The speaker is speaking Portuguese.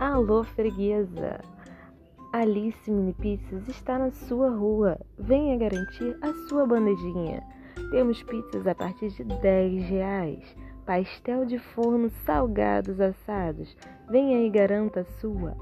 Alô, freguesa! Alice Mini Pizzas está na sua rua. Venha garantir a sua bandejinha. Temos pizzas a partir de 10 reais. Pastel de forno salgados assados. Venha e garanta a sua.